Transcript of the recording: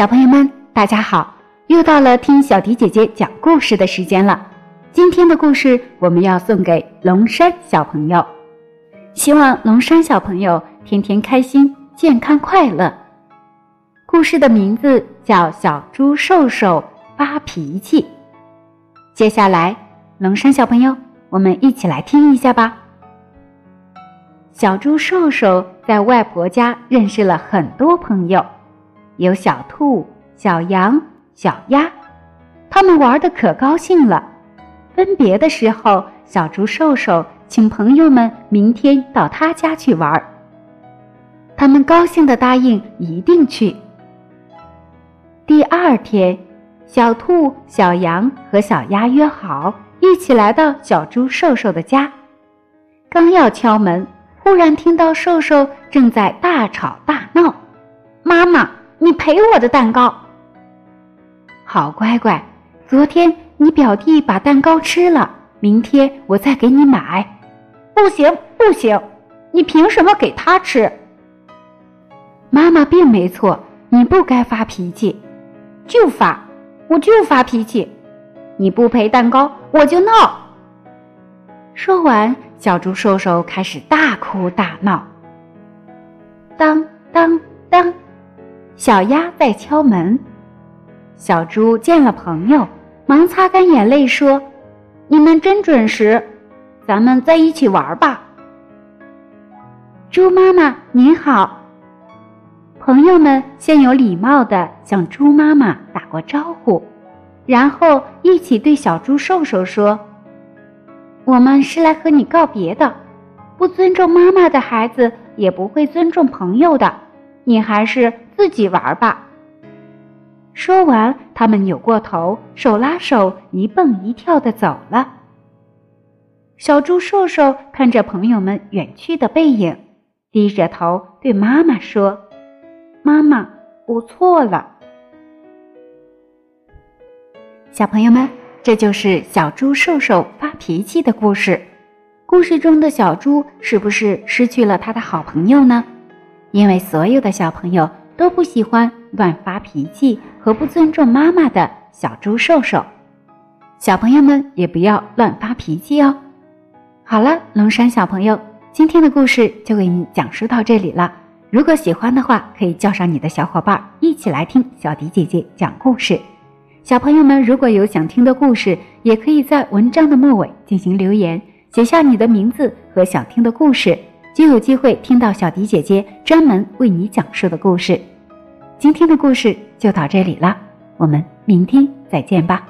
小朋友们，大家好！又到了听小迪姐姐讲故事的时间了。今天的故事我们要送给龙山小朋友，希望龙山小朋友天天开心、健康、快乐。故事的名字叫《小猪瘦瘦发脾气》。接下来，龙山小朋友，我们一起来听一下吧。小猪瘦瘦在外婆家认识了很多朋友。有小兔、小羊、小鸭，他们玩的可高兴了。分别的时候，小猪瘦瘦请朋友们明天到他家去玩。他们高兴的答应一定去。第二天，小兔、小羊和小鸭约好一起来到小猪瘦瘦的家。刚要敲门，忽然听到瘦瘦正在大吵大闹：“妈妈！”你赔我的蛋糕。好乖乖，昨天你表弟把蛋糕吃了，明天我再给你买。不行不行，你凭什么给他吃？妈妈并没错，你不该发脾气，就发，我就发脾气。你不赔蛋糕，我就闹。说完，小猪瘦瘦开始大哭大闹。当当当。小鸭在敲门，小猪见了朋友，忙擦干眼泪说：“你们真准时，咱们在一起玩吧。”猪妈妈您好，朋友们先有礼貌的向猪妈妈打过招呼，然后一起对小猪瘦瘦说：“我们是来和你告别的，不尊重妈妈的孩子也不会尊重朋友的，你还是。”自己玩吧。说完，他们扭过头，手拉手，一蹦一跳的走了。小猪瘦瘦看着朋友们远去的背影，低着头对妈妈说：“妈妈，我错了。”小朋友们，这就是小猪瘦瘦发脾气的故事。故事中的小猪是不是失去了他的好朋友呢？因为所有的小朋友。都不喜欢乱发脾气和不尊重妈妈的小猪瘦瘦，小朋友们也不要乱发脾气哦。好了，龙山小朋友，今天的故事就给你讲述到这里了。如果喜欢的话，可以叫上你的小伙伴一起来听小迪姐姐讲故事。小朋友们如果有想听的故事，也可以在文章的末尾进行留言，写下你的名字和想听的故事。就有机会听到小迪姐姐专门为你讲述的故事。今天的故事就到这里了，我们明天再见吧。